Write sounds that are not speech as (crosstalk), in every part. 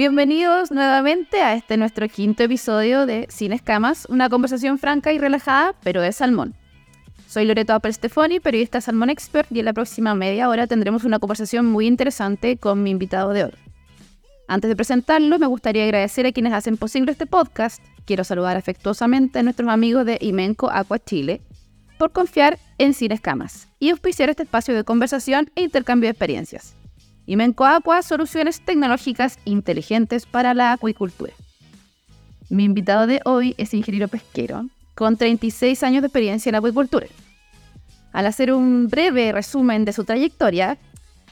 Bienvenidos nuevamente a este nuestro quinto episodio de Sin Escamas, una conversación franca y relajada, pero de salmón. Soy Loreto Apple periodista Salmón Expert, y en la próxima media hora tendremos una conversación muy interesante con mi invitado de hoy. Antes de presentarlo, me gustaría agradecer a quienes hacen posible este podcast. Quiero saludar afectuosamente a nuestros amigos de Imenco Aqua Chile por confiar en Sin Escamas y auspiciar este espacio de conversación e intercambio de experiencias. Imenco Aqua, soluciones tecnológicas inteligentes para la acuicultura. Mi invitado de hoy es ingeniero pesquero, con 36 años de experiencia en acuicultura. Al hacer un breve resumen de su trayectoria,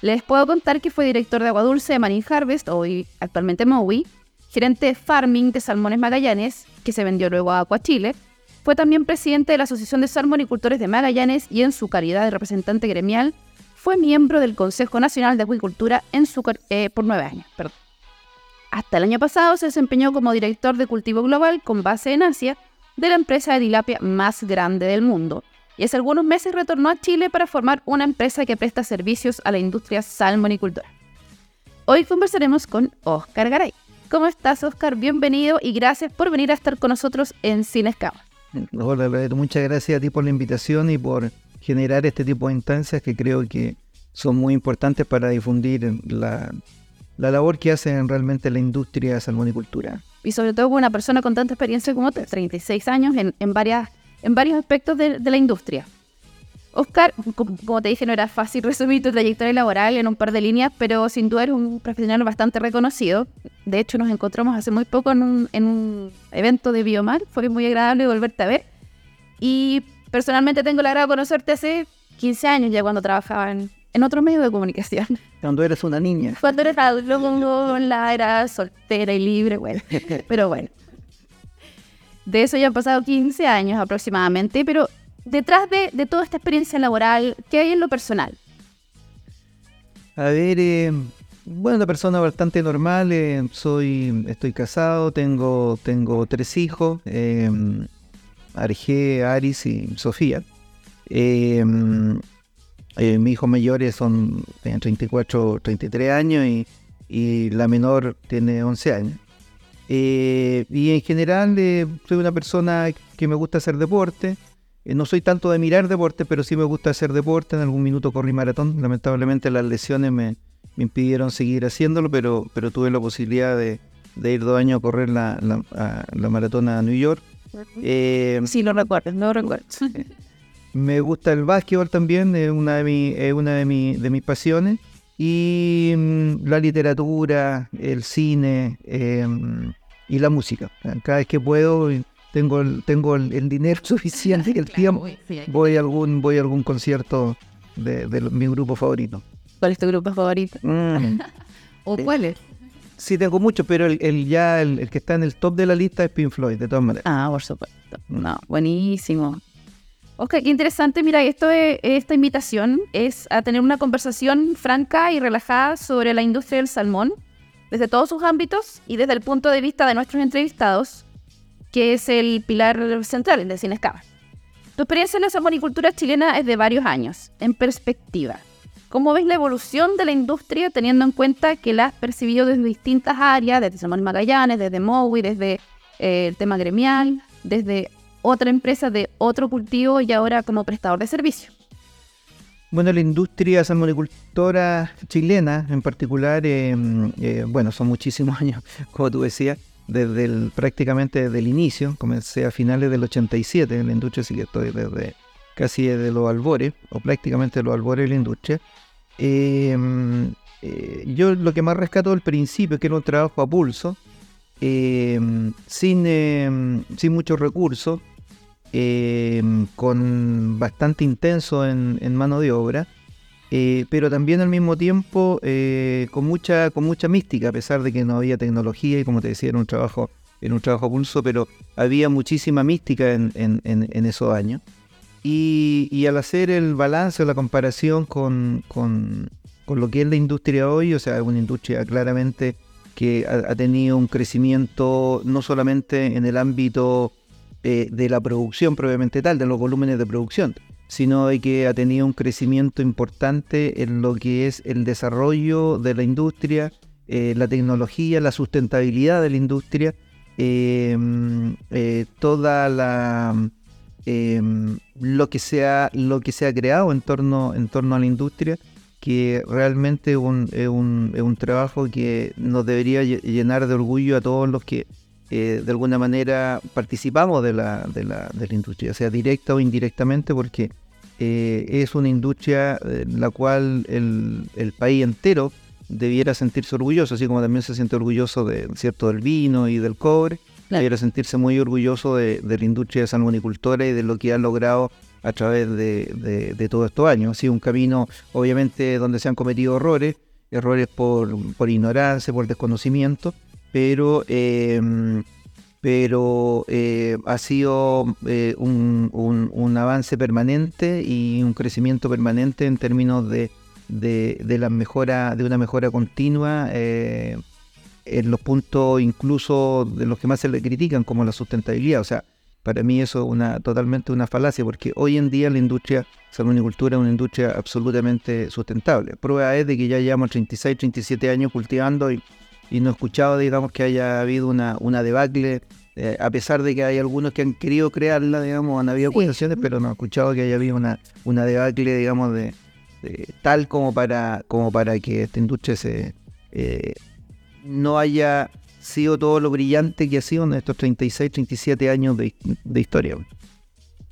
les puedo contar que fue director de agua dulce de Marine Harvest, hoy actualmente Mowi, gerente de farming de Salmones Magallanes, que se vendió luego a Aqua Chile, fue también presidente de la Asociación de Salmonicultores de Magallanes y en su calidad de representante gremial fue miembro del Consejo Nacional de Acuicultura en su, eh, por nueve años. Hasta el año pasado se desempeñó como director de cultivo global con base en Asia de la empresa de tilapia más grande del mundo, y hace algunos meses retornó a Chile para formar una empresa que presta servicios a la industria salmonicultora. Hoy conversaremos con Oscar Garay. ¿Cómo estás, Oscar? Bienvenido y gracias por venir a estar con nosotros en Sin Escama. Hola, muchas gracias a ti por la invitación y por generar este tipo de instancias que creo que son muy importantes para difundir la, labor que hace realmente la industria salmonicultura. Y sobre todo con una persona con tanta experiencia como tú, 36 años en varias en varios aspectos de, la industria. Oscar, como te dije, no era fácil resumir tu trayectoria laboral en un par de líneas, pero sin duda eres un profesional bastante reconocido. De hecho, nos encontramos hace muy poco en un, evento de Biomar. Fue muy agradable volverte a ver. Y personalmente tengo la agrado de conocerte hace 15 años ya cuando trabajaba en, otro medio de comunicación. (laughs) Cuando eres una niña. Cuando eres adulto, la era soltera y libre, bueno. (laughs) Pero bueno, de eso ya han pasado 15 años aproximadamente, pero detrás de, toda esta experiencia laboral, ¿qué hay en lo personal? A ver, eh, bueno, una persona bastante normal, eh, soy, estoy casado, tengo, tengo tres hijos, eh, Arge, Aris y Sofía. Eh, mis hijos mayores son, tienen 34, 33 años y, y la menor tiene 11 años. Eh, y en general eh, soy una persona que me gusta hacer deporte. No soy tanto de mirar deporte, pero sí me gusta hacer deporte. En algún minuto corrí maratón. Lamentablemente las lesiones me, impidieron seguir haciéndolo, pero, pero tuve la posibilidad de, ir dos años a correr la, la, maratón a New York. Sí, lo recuerdo, lo recuerdo. (laughs) me gusta el básquetbol también, es una de, mi, es una de, mi, de mis pasiones y mm, la literatura, el cine em, y la música. Cada vez que puedo, tengo el, tengo el, dinero (laughs) suficiente y el (laughs) tiempo, voy a algún, voy a algún concierto de, mi grupo favorito. ¿Cuál es tu grupo favorito? Mm. ¿O cuál es? Sí, tengo muchos, pero el, ya el, que está en el top de la lista es Pink Floyd, de todas maneras. Ah, por supuesto. No, buenísimo. Ok, qué interesante. Mira, esto esta invitación es a tener una conversación franca y relajada sobre la industria del salmón, desde todos sus ámbitos y desde el punto de vista de nuestros entrevistados, que es el pilar central de Cinescaba. Tu experiencia en la salmonicultura chilena es de varios años, en perspectiva. ¿Cómo ves la evolución de la industria teniendo en cuenta que la has percibido desde distintas áreas, desde Salmón Magallanes, desde Mowi, desde eh, el tema gremial, desde otra empresa de otro cultivo y ahora como prestador de servicio. Bueno, la industria salmonicultora chilena en particular, eh, eh, bueno, son muchísimos (laughs) años, como tú decías, desde prácticamente desde el inicio, comencé a finales del 87 en la industria, así que estoy desde casi desde los albores, o prácticamente los albores de la industria. Eh, yo lo que más rescato del principio es que era un trabajo a pulso, sin, sin muchos recursos, con bastante intenso en, mano de obra, eh, pero también al mismo tiempo eh, con, mucha, con mucha mística, a pesar de que no había tecnología y como te decía, era un trabajo, era un trabajo pulso, pero había muchísima mística en, esos años. Y, al hacer el balance o la comparación con, con, lo que es la industria hoy, o sea, una industria claramente que ha tenido un crecimiento no solamente en el ámbito eh, de la producción propiamente tal, de los volúmenes de producción, sino de que ha tenido un crecimiento importante en lo que es el desarrollo de la industria, la tecnología, la sustentabilidad de la industria, toda la lo que se ha, lo que se ha creado en torno, en torno a la industria que realmente es un, es un, trabajo que nos debería llenar de orgullo a todos los que eh, de alguna manera participamos de la, de la, de la industria, sea directa o indirectamente, porque eh, es una industria en la cual el, el, país entero debiera sentirse orgulloso, así como también se siente orgulloso de, ¿cierto? del vino y del cobre, debiera sentirse muy orgulloso de, de la industria de salmonicultura y de lo que ha logrado a través de, todos estos años. Ha sido un camino, obviamente, donde se han cometido errores, errores por, ignorancia, por desconocimiento, pero, pero eh, ha sido eh, un, avance permanente y un crecimiento permanente en términos de, la mejora, de una mejora continua. Eh, en los puntos incluso de los que más se le critican, como la sustentabilidad. O sea, para mí eso es una, totalmente una falacia, porque hoy en día la industria salmonicultura es una industria absolutamente sustentable. Prueba es de que ya llevamos 36, 37 años cultivando y, no he escuchado, digamos, que haya habido una, una debacle, eh, a pesar de que hay algunos que han querido crearla, digamos, han habido acusaciones, pero no he escuchado que haya habido una, una debacle, digamos, de, tal como para, como para que esta industria se... Eh, no haya sido todo lo brillante que ha sido en estos 36, 37 años de, historia.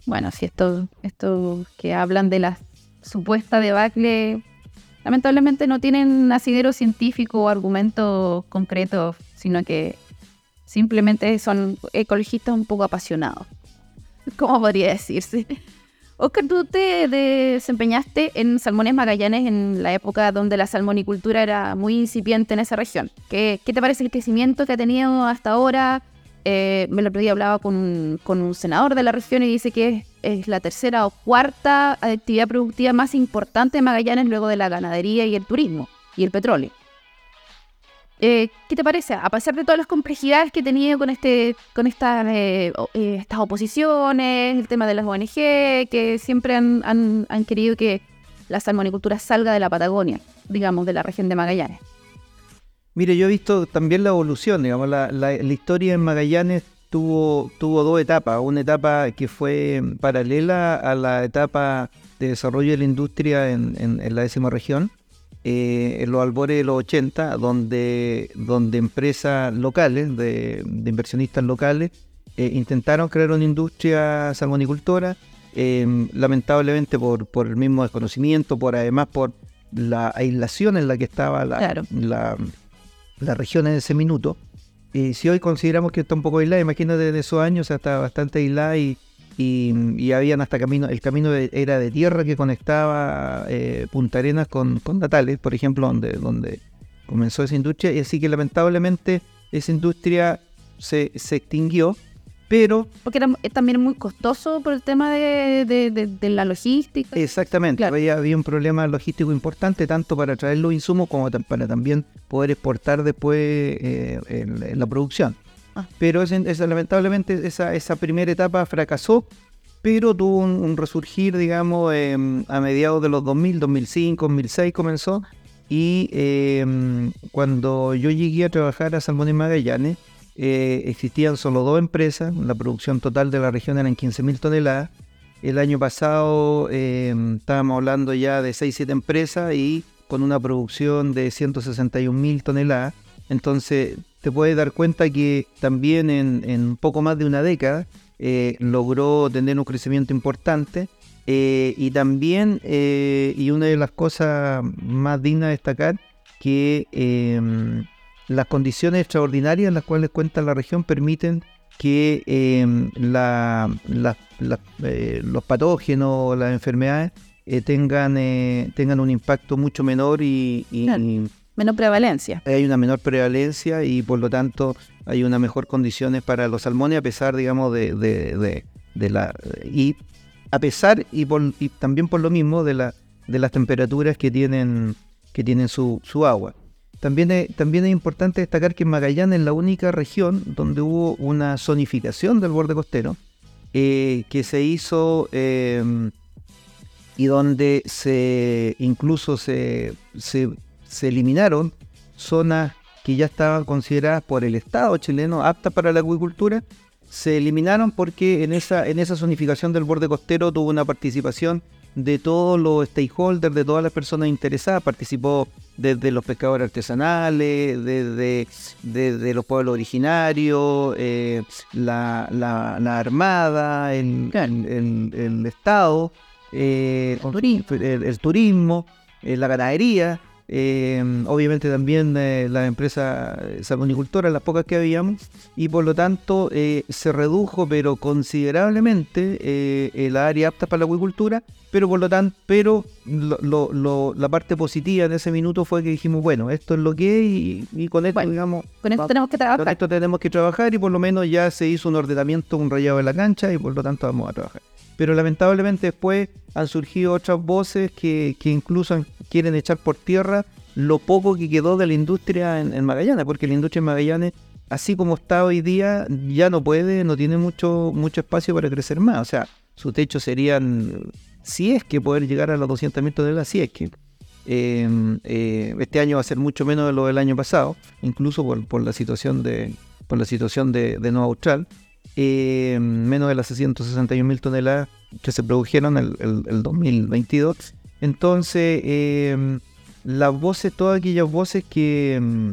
Bueno, si esto, esto que hablan de la supuesta debacle, lamentablemente no tienen asidero científico o argumentos concretos, sino que simplemente son ecologistas un poco apasionados. (laughs) ¿Cómo podría decirse? Oscar, tú te desempeñaste en Salmones Magallanes en la época donde la salmonicultura era muy incipiente en esa región. ¿Qué, te parece el crecimiento que ha tenido hasta ahora? Eh, me lo otro día hablaba con un, senador de la región y dice que es, la tercera o cuarta actividad productiva más importante de Magallanes luego de la ganadería y el turismo y el petróleo. Eh, ¿Qué te parece? A pesar de todas las complejidades que he tenido con este, con estas, eh, eh, estas oposiciones, el tema de las ONG, que siempre han, querido que la salmonicultura salga de la Patagonia, digamos, de la región de Magallanes. Mire, yo he visto también la evolución, digamos, la, historia en Magallanes tuvo, tuvo dos etapas. Una etapa que fue paralela a la etapa de desarrollo de la industria en, en la décima región, eh, en los albores de los 80, donde, donde empresas locales, de, inversionistas locales, eh, intentaron crear una industria salmonicultora, em, lamentablemente por, por el mismo desconocimiento, por además por la aislación en la que estaba la, la, región en ese minuto. Y si hoy consideramos que está un poco aislada, imagínate de esos años, hasta bastante aislada y, y, habían hasta camino, el camino era de tierra que conectaba eh, Punta Arenas con, con, Natales, por ejemplo, donde, donde comenzó esa industria, y así que lamentablemente esa industria se, se extinguió, pero... Porque era también muy costoso por el tema de, la logística. Exactamente, había, había, un problema logístico importante, tanto para traer los insumos como para también poder exportar después eh, en la producción. Ah. Pero lamentablemente esa, esa primera etapa fracasó, pero tuvo un, resurgir, digamos, em, a mediados de los 2000, 2005, 2006 comenzó. Y em, cuando yo llegué a trabajar a Salmón y Magallanes, eh, existían solo dos empresas, la producción total de la región eran 15.000 toneladas. El año pasado em, estábamos hablando ya de 6-7 empresas y con una producción de 161.000 toneladas. Entonces te puedes dar cuenta que también en, poco más de una década eh, logró tener un crecimiento importante eh, y también, eh, y una de las cosas más dignas de destacar, que em, las condiciones extraordinarias en las cuales cuenta la región permiten que em, los patógenos, las enfermedades, tengan, tengan un impacto mucho menor y menor prevalencia. Hay una menor prevalencia y por lo tanto hay una mejor condiciones para los salmones a pesar, digamos, de, de, la... Y a pesar y, también por lo mismo de, la, de las temperaturas que tienen, que tienen su, su agua. También es, también es importante destacar que Magallanes es la única región donde hubo una zonificación del borde costero eh, que se hizo em, y donde se incluso se se eliminaron zonas que ya estaban consideradas por el Estado chileno aptas para la acuicultura, se eliminaron porque en esa, en esa zonificación del borde costero tuvo una participación de todos los stakeholders, de todas las personas interesadas. Participó desde los pescadores artesanales, desde, desde los pueblos originarios, eh, la, la, Armada, el, el, Estado, eh, el, turismo, eh, la ganadería. Eh, obviamente también eh, la empresa salmonicultora, las pocas que habíamos, y por lo tanto eh, se redujo pero considerablemente el área apta para la acuicultura, pero por lo tanto, pero la parte positiva de ese minuto fue que dijimos, bueno, esto es lo que es y, con esto, digamos, con esto tenemos que trabajar. Con esto tenemos que trabajar y por lo menos ya se hizo un ordenamiento, un rayado de la cancha y por lo tanto vamos a trabajar pero lamentablemente después han surgido otras voces que, incluso quieren echar por tierra lo poco que quedó de la industria en, Magallanes, porque la industria en Magallanes, así como está hoy día, ya no puede, no tiene mucho, mucho espacio para crecer más. O sea, su techo serían, si es que poder llegar a los 200.000 toneladas, si es que. Em, eh, este año va a ser mucho menos de lo del año pasado, incluso por, la situación de por la situación de, de Nueva Austral. Eh, menos de las 661 mil toneladas que se produjeron el, el, 2022. Entonces, eh, las voces, todas aquellas voces que, mm,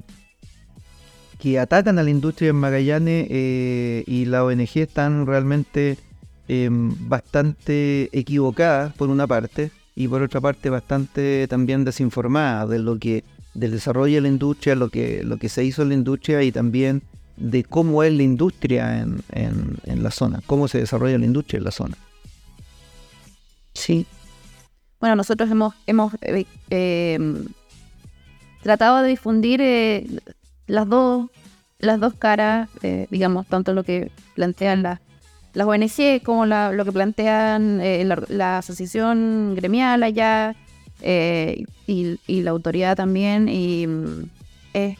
que atacan a la industria en Magallanes eh, y la ONG están realmente bastante equivocadas por una parte y por otra parte bastante también desinformadas de lo que del desarrollo de la industria, lo que, lo que se hizo en la industria y también de cómo es la industria en, la zona, cómo se desarrolla la industria en la zona. Sí. Bueno, nosotros hemos, eh, em, tratado de difundir eh, las dos las dos caras, eh, digamos, tanto lo que plantean las las ONG como lo que plantean la, asociación gremial allá y, la autoridad también. Y mm, es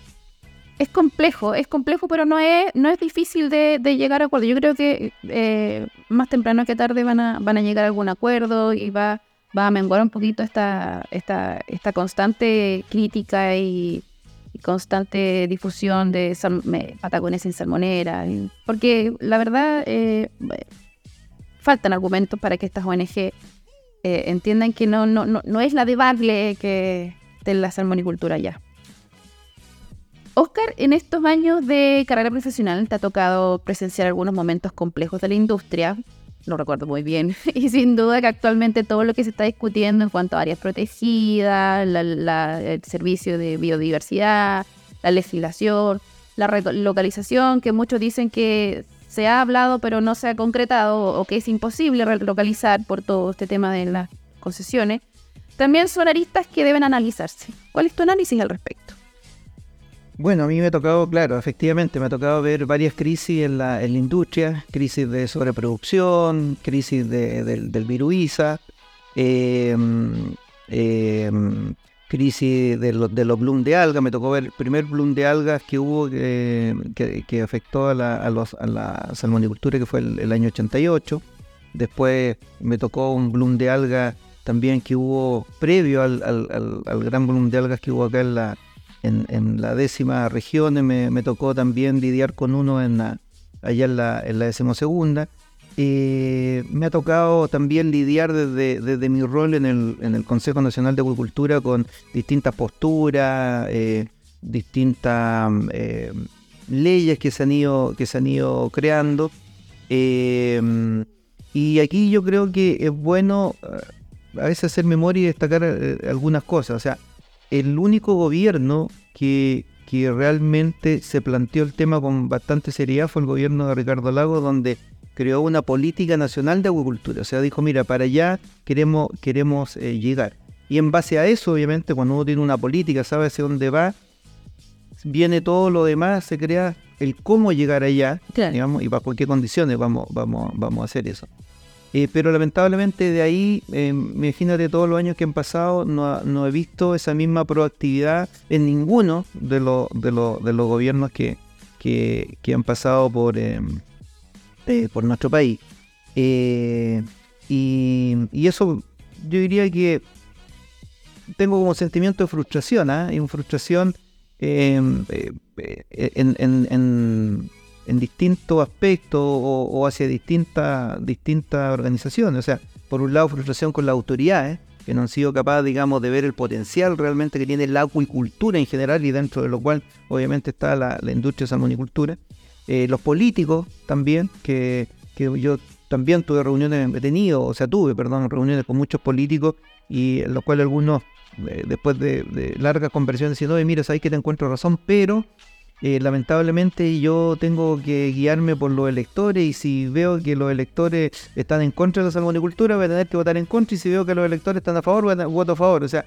es complejo, es complejo, pero no es, no es difícil de, llegar a acuerdo. Yo creo que eh, más temprano que tarde van a, van a llegar a algún acuerdo y va, va a menguar un poquito esta, esta, esta constante crítica y, constante difusión de patagones en salmonera. Porque la verdad, eh, faltan argumentos para que estas ONG eh, entiendan que no, no, no, no es la debacle que de la salmonicultura ya. Oscar, en estos años de carrera profesional te ha tocado presenciar algunos momentos complejos de la industria, lo recuerdo muy bien, (laughs) y sin duda que actualmente todo lo que se está discutiendo en cuanto a áreas protegidas, el servicio de biodiversidad, la legislación, la relocalización, que muchos dicen que se ha hablado pero no se ha concretado o que es imposible relocalizar por todo este tema de las concesiones, también son aristas que deben analizarse. ¿Cuál es tu análisis al respecto? Bueno, a mí me ha tocado, claro, efectivamente, me ha tocado ver varias crisis en la, en la industria, crisis de sobreproducción, crisis de, del, del viruiza, em, em, crisis de, de los bloom de algas, me tocó ver el primer bloom de algas que hubo que, que, afectó a la, a, los, a la salmonicultura, que fue el, año 88, después me tocó un bloom de algas también que hubo previo al, al, al gran bloom de algas que hubo acá en la en, la décima región me, tocó también lidiar con uno en allá en la, en la decimosegunda. Eh, me ha tocado también lidiar desde, mi rol en el, en el, Consejo Nacional de Agricultura con distintas posturas, eh, distintas eh, leyes que se han ido, que se han ido creando. y aquí yo creo que es bueno a veces hacer memoria y destacar algunas cosas. O sea, el único gobierno que, que realmente se planteó el tema con bastante seriedad fue el gobierno de Ricardo Lago, donde creó una política nacional de agricultura. O sea, dijo, mira, para allá queremos, queremos eh, llegar. Y en base a eso, obviamente, cuando uno tiene una política, sabe hacia dónde va, viene todo lo demás, se crea el cómo llegar allá, digamos, y bajo qué condiciones vamos, vamos, vamos a hacer eso. Eh, pero lamentablemente de ahí, eh, imagínate todos los años que han pasado, no, he visto esa misma proactividad en ninguno de, de, de los gobiernos que, que, han pasado por, eh, por nuestro país. Y, y, eso yo diría que tengo como sentimiento de frustración, ¿ah? y una frustración em, eh, en, distintos aspectos o, hacia distintas, distintas organizaciones. O sea, por un lado frustración con las autoridades, que no han sido capaces, digamos, de ver el potencial realmente que tiene la acuicultura en general y dentro de lo cual obviamente está la, industria de salmonicultura. Eh, los políticos también, que, que yo también tuve reuniones, he tenido, o sea, tuve, perdón, reuniones con muchos políticos y en los cuales algunos, eh, después de, largas conversaciones, decían, oye, mira, sabes que te encuentro razón, pero eh, lamentablemente yo tengo que guiarme por los electores y si veo que los electores están en contra de la salmonicultura, voy a tener que votar en contra y si veo que los electores están a favor, voy a voto a favor. O sea,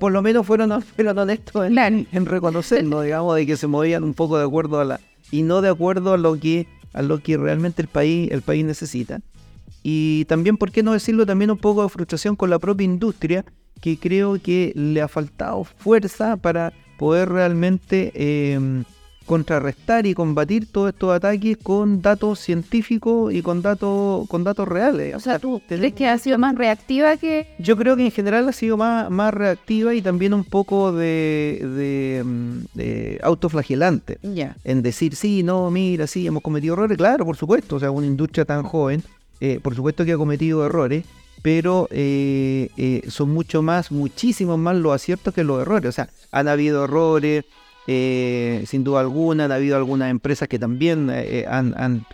por lo menos fueron, (laughs) fueron honestos en, en reconocerlo, digamos, de que se movían un poco de acuerdo a la... y no de acuerdo a lo que a lo que realmente el país, el país necesita. Y también, ¿por qué no decirlo? También un poco de frustración con la propia industria, que creo que le ha faltado fuerza para poder realmente em, contrarrestar y combatir todos estos ataques con datos científicos y con datos con datos reales. O sea, ¿tú crees que ha sido más reactiva que...? Yo creo que en general ha sido más, más reactiva y también un poco de, de, mm, autoflagelante. Ya. En decir, sí, no, mira, sí, hemos cometido errores. Claro, por supuesto, o sea, una industria tan joven, eh, por supuesto que ha cometido errores, pero eh, eh, son mucho más, muchísimos más los aciertos que los errores. O sea, han habido errores, eh, sin duda alguna, ha habido algunas empresas que también eh, han,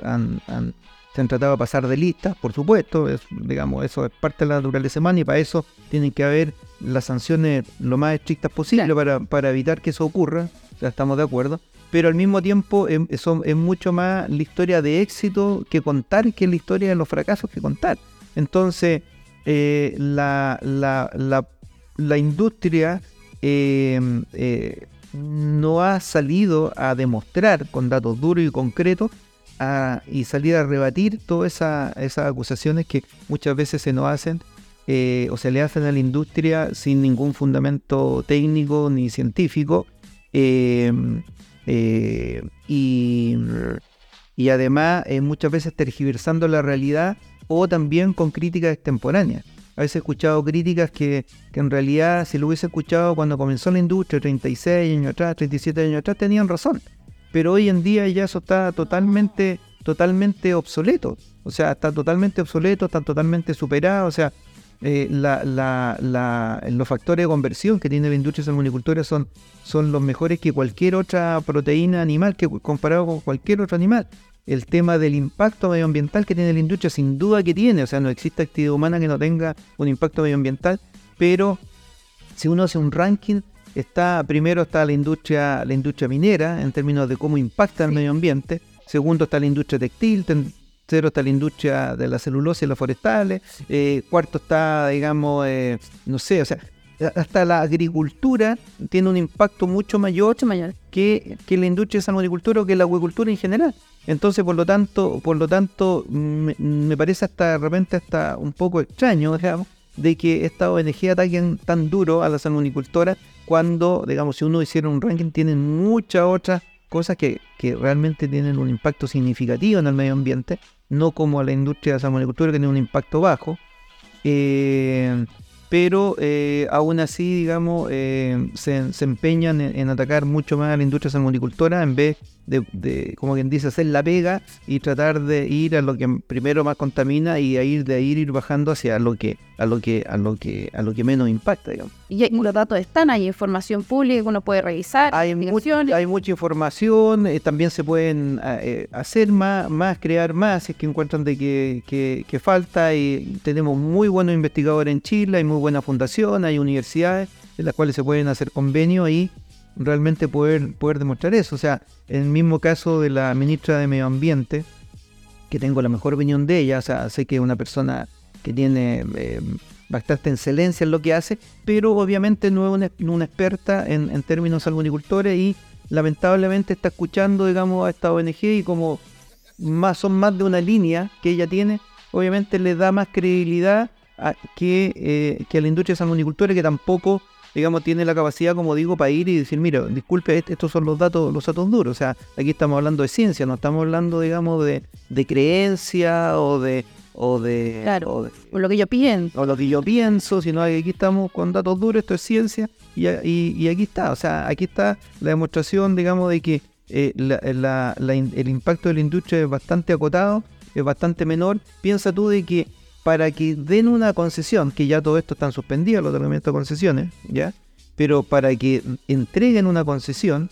se han tratado de pasar de lista, por supuesto, digamos, eso es parte de la naturaleza humana y para eso tienen que haber las sanciones lo más estrictas posible para, evitar que eso ocurra, ya estamos de acuerdo, pero al mismo tiempo es, es mucho más la historia de éxito que contar que la historia de los fracasos que contar. Entonces, eh, la, la, industria no ha salido a demostrar con datos duros y concretos y salir a rebatir todas esas acusaciones que muchas veces se nos hacen eh, o se le hacen a la industria sin ningún fundamento técnico ni científico. Em, eh, y, y, además eh, muchas veces tergiversando la realidad o también con críticas extemporáneas. A veces he escuchado críticas que, en realidad si lo hubiese escuchado cuando comenzó la industria, 36 años atrás, 37 años atrás, tenían razón. Pero hoy en día ya eso está totalmente, totalmente obsoleto. O sea, está totalmente obsoleto, está totalmente superado. O sea, eh, los factores de conversión que tiene la industria salmonicultura son, son los mejores que cualquier otra proteína animal, que comparado con cualquier otro animal el tema del impacto medioambiental que tiene la industria, sin duda que tiene, o sea, no existe actividad humana que no tenga un impacto medioambiental, pero si uno hace un ranking, está primero está la industria, la industria minera en términos de cómo impacta el medio ambiente, segundo está la industria textil, tercero está la industria de la celulosa y las forestales, eh, cuarto está, digamos, eh, no sé, o sea, hasta la agricultura tiene un impacto mucho mayor, mayor. Que, que, la industria de salmonicultura o que la acuicultura en general. Entonces, por lo tanto, por lo tanto, me, parece hasta de repente hasta un poco extraño, digamos, de que esta ONG ataquen tan duro a la salmonicultora cuando, digamos, si uno hiciera un ranking, tienen muchas otras cosas que, que realmente tienen un impacto significativo en el medio ambiente, no como la industria de la salmonicultura que tiene un impacto bajo. Eh, pero eh, aún así, digamos, eh, se, empeñan en, atacar mucho más a la industria salmonicultora en vez de, como quien dice, hacer la pega y tratar de ir a lo que primero más contamina y a ir de ahí ir bajando hacia lo que a lo que a lo que a lo que menos impacta, digamos. Y los datos están, hay información pública que uno puede revisar. Hay, hay mucha información, eh, también se pueden eh, hacer más, más, crear más, si es que encuentran de que, que, falta y tenemos muy buenos investigadores en Chile, hay muy buena fundación, hay universidades en las cuales se pueden hacer convenios y realmente poder, poder demostrar eso. O sea, en el mismo caso de la ministra de Medio Ambiente, que tengo la mejor opinión de ella, o sea, sé que es una persona que tiene eh, bastante excelencia en lo que hace, pero obviamente no es una, experta en, en términos agricultores y lamentablemente está escuchando, digamos, a esta ONG y como son más de una línea que ella tiene, obviamente le da más credibilidad que, eh, que a la industria salmonicultora que tampoco digamos, tiene la capacidad, como digo, para ir y decir, mira, disculpe, estos son los datos, los datos duros. O sea, aquí estamos hablando de ciencia, no estamos hablando, digamos, de, de creencia o de, o de, Claro. o de- lo que yo pienso. o lo que yo pienso, sino aquí estamos con datos duros, esto es ciencia, y, y- y aquí está, o sea, aquí está la demostración, digamos, de que eh, la- la- el impacto de la industria es bastante acotado, es bastante menor. Piensa tú de que para que den una concesión, que ya todo esto están suspendidos los otorgamientos de concesiones, ¿ya? Pero para que entreguen una concesión,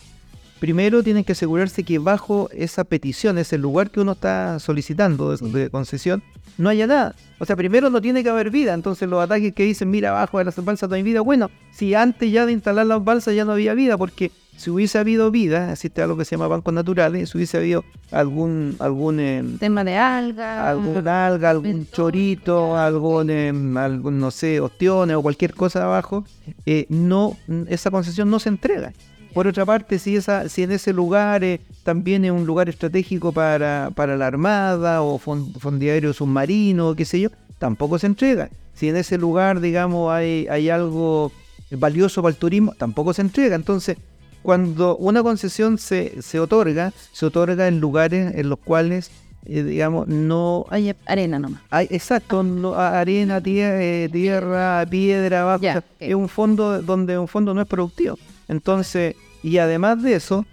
primero tienen que asegurarse que bajo esa petición, ese lugar que uno está solicitando de, de concesión, no haya nada. O sea, primero no tiene que haber vida. Entonces los ataques que dicen, mira, abajo de las balsas no hay vida. Bueno, si antes ya de instalar las balsas ya no había vida, porque si hubiese habido vida, existe algo que se llama bancos naturales, si hubiese habido algún, algún eh, Tema de alga. algún alga, algún chorito, algún, em, algún, no sé, ostiones o cualquier cosa abajo, eh, no, esa concesión no se entrega. Por otra parte, si, esa, si en ese lugar eh, también es un lugar estratégico para, para la Armada o fon- fondeario submarino, qué sé yo, tampoco se entrega. Si en ese lugar, digamos, hay, hay algo valioso para el turismo, tampoco se entrega. Entonces, cuando una concesión se, se otorga, se otorga en lugares en los cuales, eh, digamos, no Oye, arena nomás. hay, exacto, no- a- arena, eh, tierra, piedra, abajo. Ya, o sea, ok. Es un fondo donde un fondo no es productivo. Entonces, y además de eso,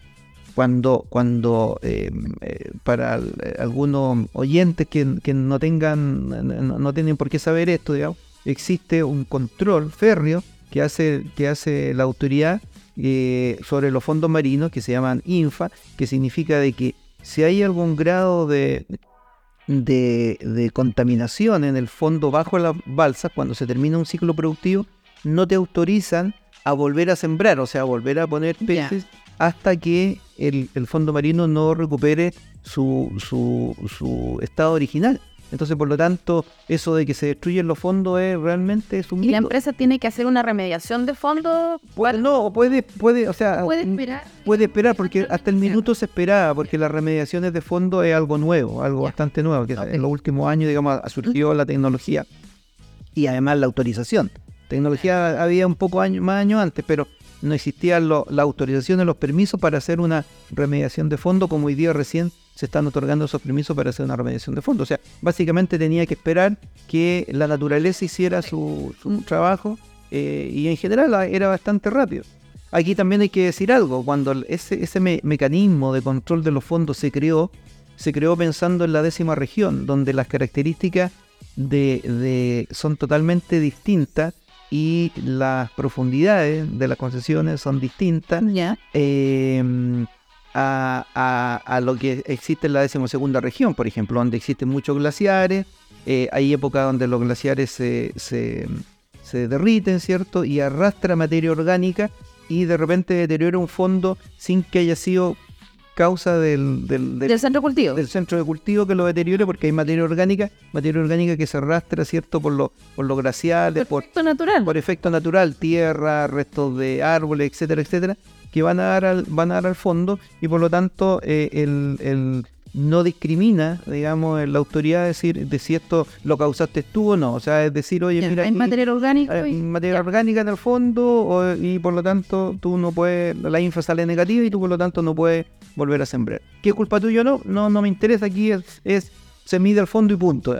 cuando, cuando eh, eh, para eh, algunos oyentes que, que no tengan, no, tienen por qué saber esto, digamos, existe un control férreo que hace, que hace la autoridad sobre los fondos marinos que se llaman INFA, que significa de que si hay algún grado de, de, de contaminación en el fondo bajo las balsas, cuando se termina un ciclo productivo, no te autorizan a volver a sembrar, o sea, a volver a poner peces hasta que el, el fondo marino no recupere su, su, su estado original. Entonces, por lo tanto, eso de que se destruyen los fondos es realmente es un Y la empresa tiene que hacer una remediación de fondo. Puede- no, puede, puede, o sea, Puede mm, esperar. puede esperar, porque hasta el minuto se esperaba, porque las remediaciones de fondo es algo nuevo, algo bastante nuevo, que en los últimos años, digamos, ha surgido la tecnología y además la autorización. Tecnología había un poco año, más años antes, pero no existían lo- la autorización los permisos para hacer una remediación de fondo, como hoy día recién se están otorgando esos permisos para hacer una remediación de fondo. O sea, básicamente tenía que esperar que la naturaleza hiciera su, trabajo eh, y en general era bastante rápido. Aquí también hay que decir algo, cuando ese, ese me- mecanismo de control de los fondos se creó, se creó pensando en la décima región, donde las características de, de- son totalmente distintas y las profundidades de las concesiones son distintas eh, a, a- a lo que existe en la decimosegunda región, por ejemplo, donde existen muchos glaciares, eh, hay épocas donde los glaciares se, se- se derriten, ¿cierto? Y arrastra materia orgánica y de repente deteriora un fondo sin que haya sido causa del, del- del- Del centro cultivo. del centro de cultivo que lo deteriore porque hay materia orgánica, materia orgánica que se arrastra, ¿cierto? Por, lo- por los glaciares, por, Perfecto natural. por efecto natural, tierra, restos de árboles, etcétera, etcétera, que van a dar al, van a dar al fondo y por lo tanto eh, el, el no discrimina, digamos, la autoridad decir de si esto lo causaste tú o no. O sea, es decir, oye, mira, hay material orgánico. hay materia orgánica en el fondo o- y por lo tanto tú no puedes, la info sale negativa y tú por lo tanto no puedes volver a sembrar. ¿Qué culpa tuya o no? No, no me interesa, aquí es, es se mide al fondo y punto.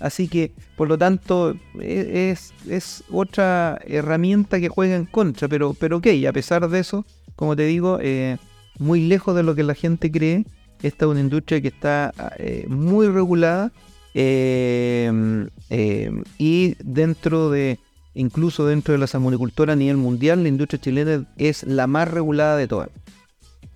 Así que, por lo tanto, e- es, es otra herramienta que juega en contra, pero, pero ok, a pesar de eso, como te digo, eh, muy lejos de lo que la gente cree, esta es una industria que está eh, muy regulada eh, eh, y dentro de, incluso dentro de la salmonicultura a nivel mundial, la industria chilena es la más regulada de todas.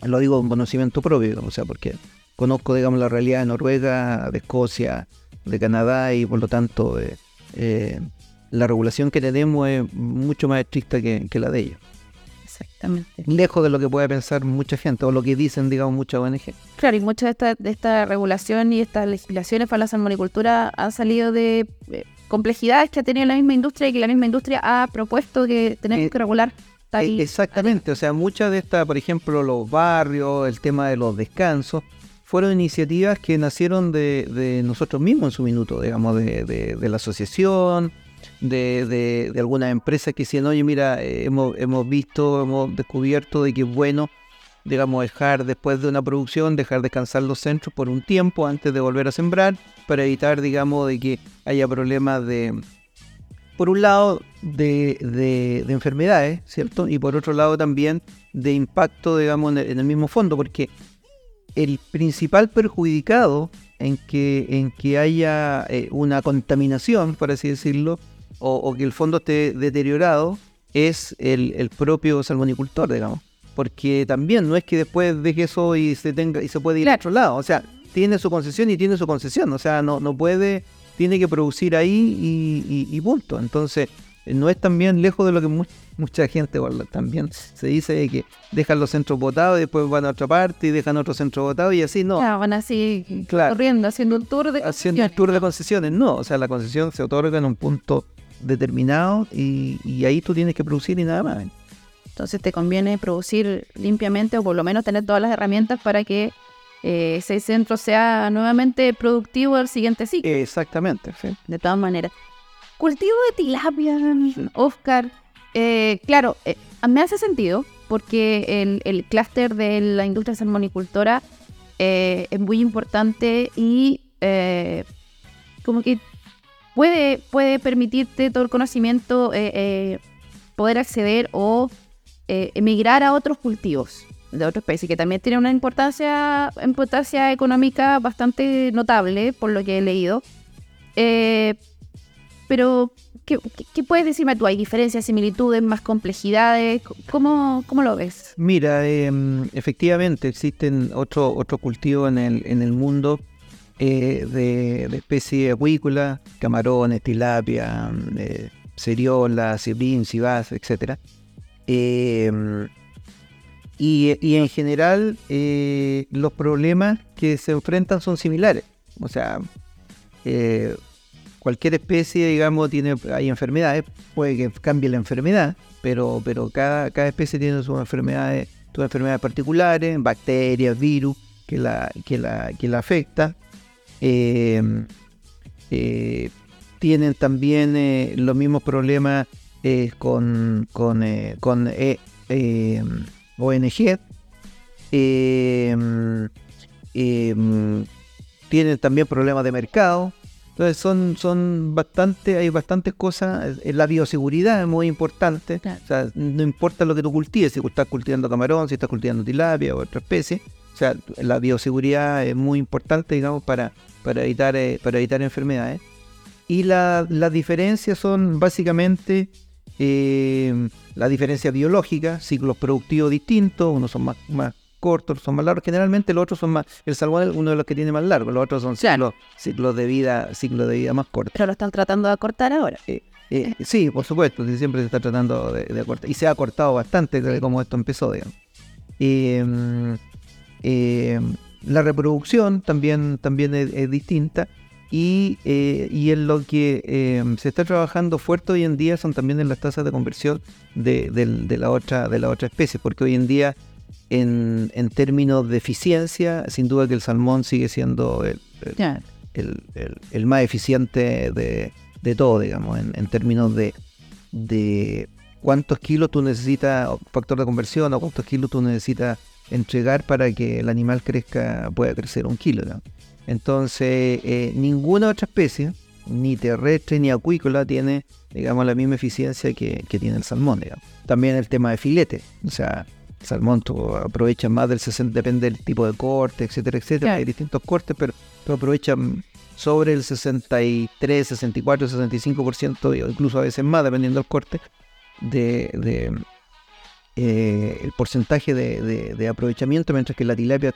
Lo digo con conocimiento propio, o sea, porque conozco, digamos, la realidad de Noruega, de Escocia, de Canadá y por lo tanto la regulación que tenemos es mucho más estricta que, que la de ellos. Exactamente. Lejos de lo que puede pensar mucha gente o lo que dicen, digamos, muchas ONG. Claro, y mucha de esta, de esta regulación y estas legislaciones para la salmonicultura han salido de eh, complejidades que ha tenido la misma industria y que la misma industria ha propuesto que tenemos Eh, que regular. tal- Eh, Exactamente, o sea, muchas de estas, por ejemplo, los barrios, el tema de los descansos, fueron iniciativas que nacieron de, de nosotros mismos en su minuto, digamos, de, de- de la asociación, de, de- algunas empresas que decían, oye, mira, eh, hemos, hemos visto, hemos descubierto de que es bueno digamos, dejar después de una producción, dejar descansar los centros por un tiempo antes de volver a sembrar, para evitar, digamos, de que haya problemas de, por un lado, de, de, enfermedades, ¿cierto? Y por otro lado también de impacto, digamos, en el, mismo fondo, porque el principal perjudicado en que, en que haya eh, una contaminación, por así decirlo, o, que el fondo esté deteriorado, es el, el propio salmonicultor, digamos. Porque también no es que después deje eso y se tenga y se puede ir a otro lado, o sea, tiene su concesión y tiene su concesión, o sea, no, no puede, tiene que producir ahí y, punto. Entonces, no es también lejos de lo que mucha gente también se dice que dejan los centros votados y después van a otra parte y dejan otro centro votado y así no. van así corriendo, haciendo un tour de haciendo un tour de concesiones, no, o sea, la concesión se otorga en un punto determinado y, y ahí tú tienes que producir y nada más. Entonces te conviene producir limpiamente o por lo menos tener todas las herramientas para que eh, ese centro sea nuevamente productivo el siguiente ciclo. Exactamente, sí. De todas maneras. Cultivo de tilapia, Oscar. Eh, claro, eh, me hace sentido porque el, el clúster de la industria salmonicultora es muy importante y como que puede, puede permitirte todo el conocimiento, poder acceder o eh, emigrar a otros cultivos de otra especie, que también tiene una importancia, importancia económica bastante notable, por lo que he leído. Eh, pero, ¿qué, puedes decirme tú? ¿Hay diferencias, similitudes, más complejidades? ¿Cómo, cómo lo ves? Mira, em, efectivamente existen otros otro cultivos en el, en el mundo eh, de, de especies acuícolas, camarones, tilapia, eh, seriola, sibín, sibas, etcétera Em, y, en general eh, los problemas que se enfrentan son similares. O sea, eh, cualquier especie, digamos, tiene, hay enfermedades, puede que cambie la enfermedad, pero, pero cada, cada especie tiene sus enfermedades, sus enfermedades particulares, bacterias, virus, que la, que la, que la afecta. Em, eh, tienen también los mismos problemas con, con, eh, con eh, em, ONG. Em, tienen también problemas de mercado. Entonces son, son bastante, hay bastantes cosas. La bioseguridad es muy importante. O sea, no importa lo que tú cultives, si estás cultivando camarón, si estás cultivando tilapia o otra especie. O sea, la bioseguridad es muy importante, digamos, para, para, evitar, eh, para evitar enfermedades. Y las diferencias son básicamente eh, la diferencia biológica, ciclos productivos distintos, unos son más, más cortos, son más largos. Generalmente los otros son más, el salmón es uno de los que tiene más largo, los otros son ciclos, ciclos de vida, ciclos de vida más cortos. Pero lo están tratando de acortar ahora. Eh, eh, sí, por supuesto, siempre se está tratando de, acortar. Y se ha acortado bastante como esto empezó, digamos. Em, em, la reproducción también, también es distinta. Eh, y, en lo que em, se está trabajando fuerte hoy en día son también en las tasas de conversión de, la, otra, de la otra especie, porque hoy en día en, términos de eficiencia, sin duda que el salmón sigue siendo el, el, más eficiente de, todo, digamos, en, términos de, de cuántos kilos tú necesitas, factor de conversión, o cuántos kilos tú necesitas entregar para que el animal crezca, pueda crecer un kilo. ¿no? Entonces, eh, ninguna otra especie, ni terrestre ni acuícola, tiene, digamos, la misma eficiencia que, tiene el salmón. También el tema de filete, o sea, el salmón tú aprovechas más del 60, depende del tipo de corte, etcétera, etcétera. Hay distintos cortes, pero tú aprovechas sobre el 63, 64, 65%, incluso a veces más, dependiendo del corte, de, eh, el porcentaje de, aprovechamiento, mientras que la tilapia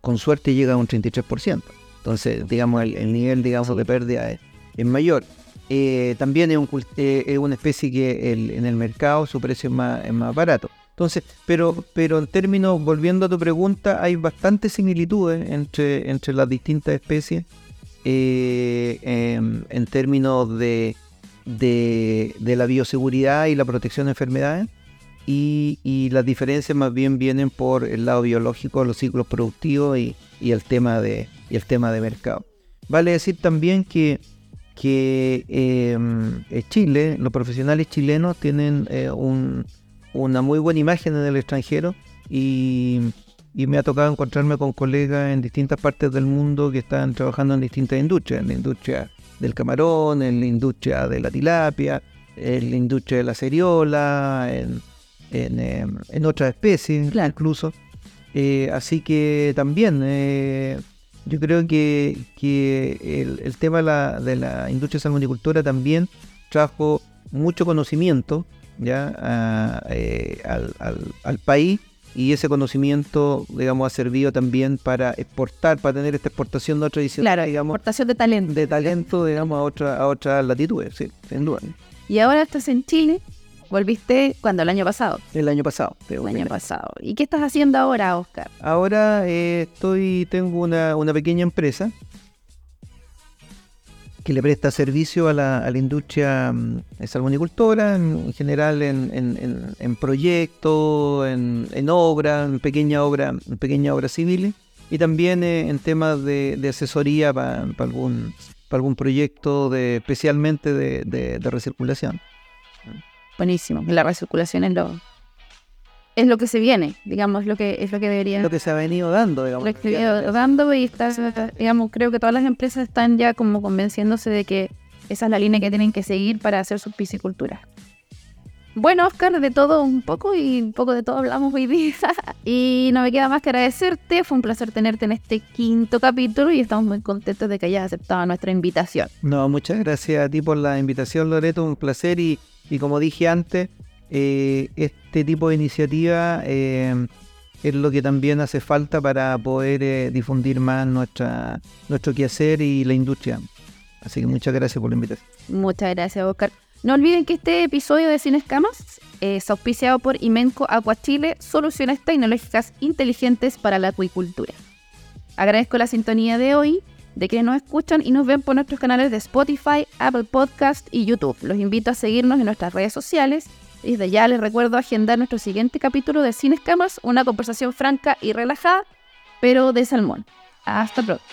con suerte llega a un 33%. Entonces, digamos, el, nivel digamos, de pérdida es, mayor. Eh, también es, un, eh, es, una especie que en el mercado su precio es más, barato. Entonces, pero, pero en términos, volviendo a tu pregunta, hay bastantes similitudes entre, entre las distintas especies eh, en, términos de, de, la bioseguridad y la protección de enfermedades y, las diferencias más bien vienen por el lado biológico, los ciclos productivos y, el, tema de, el tema de mercado. Vale decir también que, que em, Chile, los profesionales chilenos tienen eh, una muy buena imagen en el extranjero y, y me ha tocado encontrarme con colegas en distintas partes del mundo que están trabajando en distintas industrias, en la industria del camarón, en la industria de la tilapia, en la industria de la ceriola, en, en, em, en otras especies Claro. incluso. Eh, así que también eh, yo creo que, que el, el tema de la, de la industria salmonicultora también trajo mucho conocimiento ya a- eh, al, al- al país y ese conocimiento digamos ha servido también para exportar para tener esta exportación no tradicional Claro, digamos exportación de talento. de talento digamos a otra a otras latitudes sí sin duda Y ahora estás en Chile. Volviste cuando el año pasado. el año pasado El año pasado. ¿Y qué estás haciendo ahora, Oscar? Ahora eh, estoy, tengo una, una pequeña empresa que le presta servicio a la, a la industria mm, salmonicultora, en, en general en, en, en- proyectos, en, en obra, en pequeña obra, en pequeña obra civil y también eh, en temas de, de asesoría para algún, para algún proyecto de, especialmente de, de- de recirculación. Buenísimo. La recirculación es lo, es lo que se viene, digamos, lo que es lo que debería Lo que se ha venido dando, digamos. lo que se viene dando y está, digamos, creo que todas las empresas están ya como convenciéndose de que esa es la línea que tienen que seguir para hacer su piscicultura. Bueno, Oscar, de todo un poco y un poco de todo hablamos hoy día. (laughs) y no me queda más que agradecerte. Fue un placer tenerte en este quinto capítulo y estamos muy contentos de que hayas aceptado nuestra invitación. No, muchas gracias a ti por la invitación, Loreto, un placer y, y como dije antes, eh, este tipo de iniciativa eh, es lo que también hace falta para poder eh, difundir más nuestra, nuestro quehacer y la industria. Así que muchas gracias por la invitación. Muchas gracias, Oscar. No olviden que este episodio de Sin Escamas es auspiciado por Imenco Aqua Chile, soluciones tecnológicas inteligentes para la acuicultura. Agradezco la sintonía de hoy, de quienes nos escuchan y nos ven por nuestros canales de Spotify, Apple Podcast y YouTube. Los invito a seguirnos en nuestras redes sociales. Desde ya les recuerdo agendar nuestro siguiente capítulo de Sin Escamas, una conversación franca y relajada, pero de salmón. Hasta pronto.